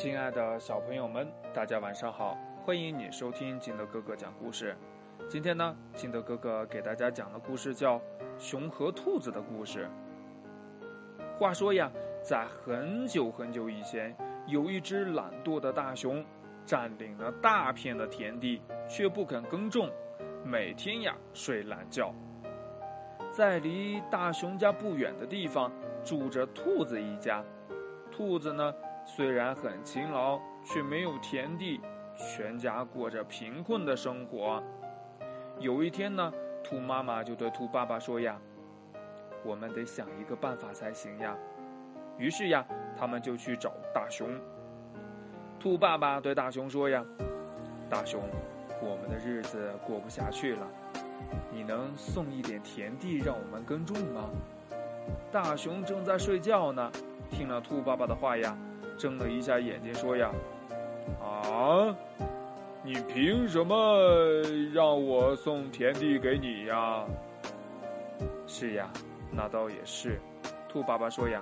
亲爱的小朋友们，大家晚上好！欢迎你收听金德哥哥讲故事。今天呢，金德哥哥给大家讲的故事叫《熊和兔子的故事》。话说呀，在很久很久以前，有一只懒惰的大熊，占领了大片的田地，却不肯耕种，每天呀睡懒觉。在离大熊家不远的地方，住着兔子一家。兔子呢？虽然很勤劳，却没有田地，全家过着贫困的生活。有一天呢，兔妈妈就对兔爸爸说：“呀，我们得想一个办法才行呀。”于是呀，他们就去找大熊。兔爸爸对大熊说：“呀，大熊，我们的日子过不下去了，你能送一点田地让我们耕种吗？”大熊正在睡觉呢，听了兔爸爸的话呀。睁了一下眼睛，说：“呀，啊，你凭什么让我送田地给你呀？”“是呀，那倒也是。”兔爸爸说：“呀，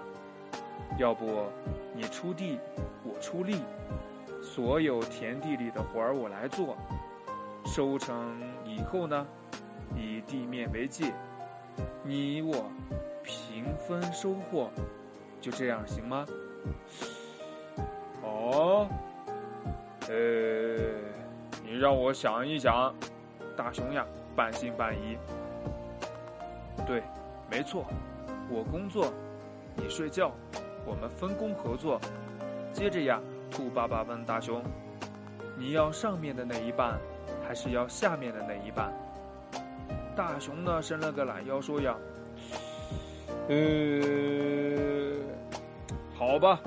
要不你出地，我出力，所有田地里的活儿我来做，收成以后呢，以地面为界，你我平分收获，就这样行吗？”哦，呃，你让我想一想，大熊呀，半信半疑。对，没错，我工作，你睡觉，我们分工合作。接着呀，兔爸爸问大熊：“你要上面的那一半，还是要下面的那一半？”大熊呢，伸了个懒腰，说：“呀，呃，好吧。”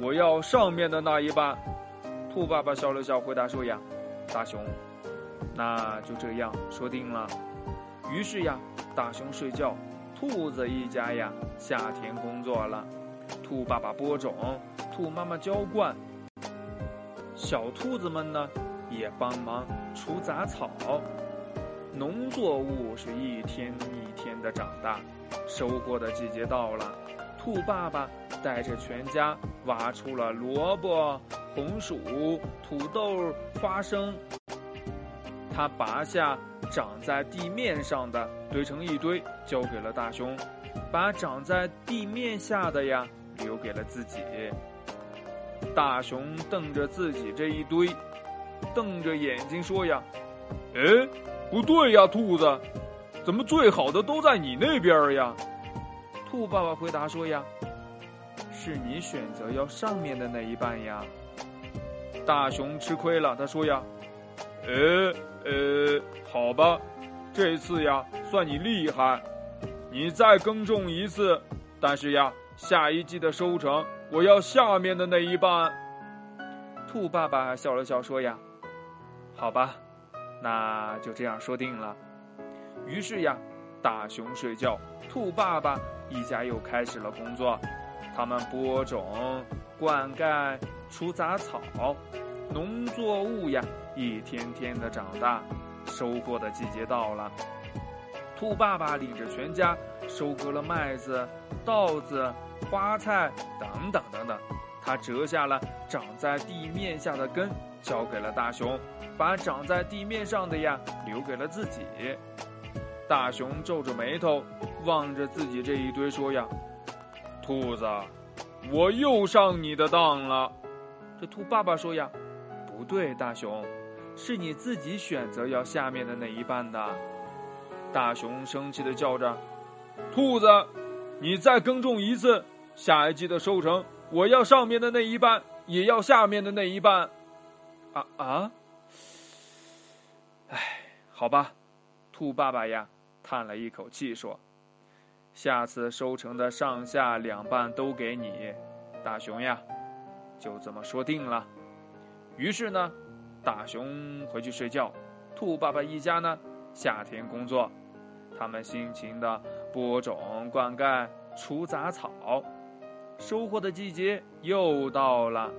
我要上面的那一半。兔爸爸笑了笑，回答说：“呀，大熊，那就这样说定了。”于是呀，大熊睡觉，兔子一家呀下田工作了。兔爸爸播种，兔妈妈浇灌，小兔子们呢也帮忙除杂草。农作物是一天一天的长大，收获的季节到了。兔爸爸带着全家挖出了萝卜、红薯、土豆、花生。他拔下长在地面上的，堆成一堆，交给了大熊；把长在地面下的呀，留给了自己。大熊瞪着自己这一堆，瞪着眼睛说：“呀，哎，不对呀，兔子，怎么最好的都在你那边呀？”兔爸爸回答说：“呀，是你选择要上面的那一半呀。”大熊吃亏了，他说：“呀，呃呃，好吧，这次呀算你厉害，你再耕种一次，但是呀，下一季的收成我要下面的那一半。”兔爸爸笑了笑说：“呀，好吧，那就这样说定了。”于是呀，大熊睡觉，兔爸爸。一家又开始了工作，他们播种、灌溉、除杂草，农作物呀一天天的长大，收获的季节到了。兔爸爸领着全家收割了麦子、稻子、花菜等等等等，他折下了长在地面下的根，交给了大熊，把长在地面上的呀留给了自己。大熊皱着眉头。望着自己这一堆说呀：“兔子，我又上你的当了。”这兔爸爸说呀：“不对，大熊，是你自己选择要下面的那一半的。”大熊生气的叫着：“兔子，你再耕种一次，下一季的收成我要上面的那一半，也要下面的那一半。”啊啊！哎，好吧，兔爸爸呀，叹了一口气说。下次收成的上下两半都给你，大熊呀，就这么说定了。于是呢，大熊回去睡觉，兔爸爸一家呢下田工作，他们辛勤的播种、灌溉、除杂草。收获的季节又到了，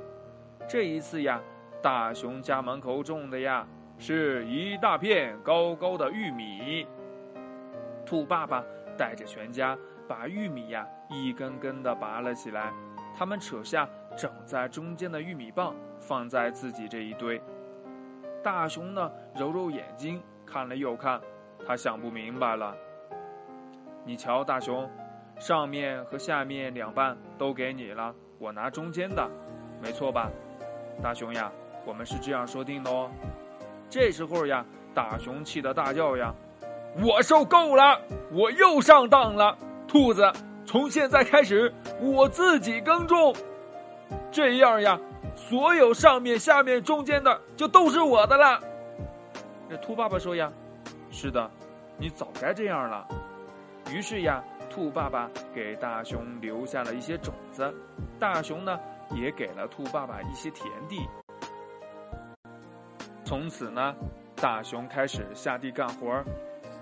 这一次呀，大熊家门口种的呀是一大片高高的玉米。兔爸爸。带着全家把玉米呀一根根的拔了起来，他们扯下整在中间的玉米棒放在自己这一堆。大熊呢，揉揉眼睛，看了又看，他想不明白了。你瞧，大熊，上面和下面两半都给你了，我拿中间的，没错吧？大熊呀，我们是这样说定的哦。这时候呀，大熊气得大叫呀：“我受够了！我又上当了！兔子，从现在开始我自己耕种，这样呀，所有上面、下面、中间的就都是我的了。”那兔爸爸说呀：“是的，你早该这样了。”于是呀，兔爸爸给大熊留下了一些种子，大熊呢也给了兔爸爸一些田地。从此呢，大熊开始下地干活儿，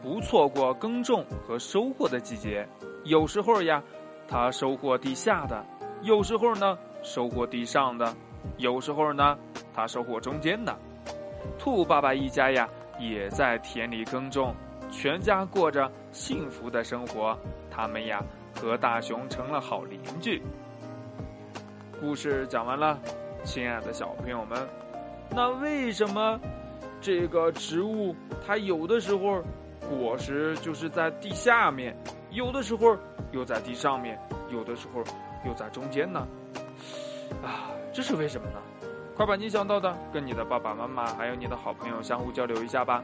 不错过耕种和收获的季节。有时候呀，他收获地下的；有时候呢，收获地上的；有时候呢，他收获中间的。兔爸爸一家呀，也在田里耕种。全家过着幸福的生活，他们呀和大熊成了好邻居。故事讲完了，亲爱的小朋友们，那为什么这个植物它有的时候果实就是在地下面，有的时候又在地上面，有的时候又在中间呢？啊，这是为什么呢？快把你想到的跟你的爸爸妈妈还有你的好朋友相互交流一下吧。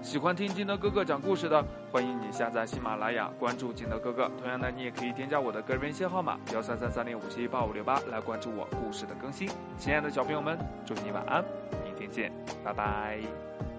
喜欢听金德哥哥讲故事的，欢迎你下载喜马拉雅，关注金德哥哥。同样的，你也可以添加我的个人微信号码幺三三三零五七八五六八来关注我故事的更新。亲爱的小朋友们，祝你晚安，明天见，拜拜。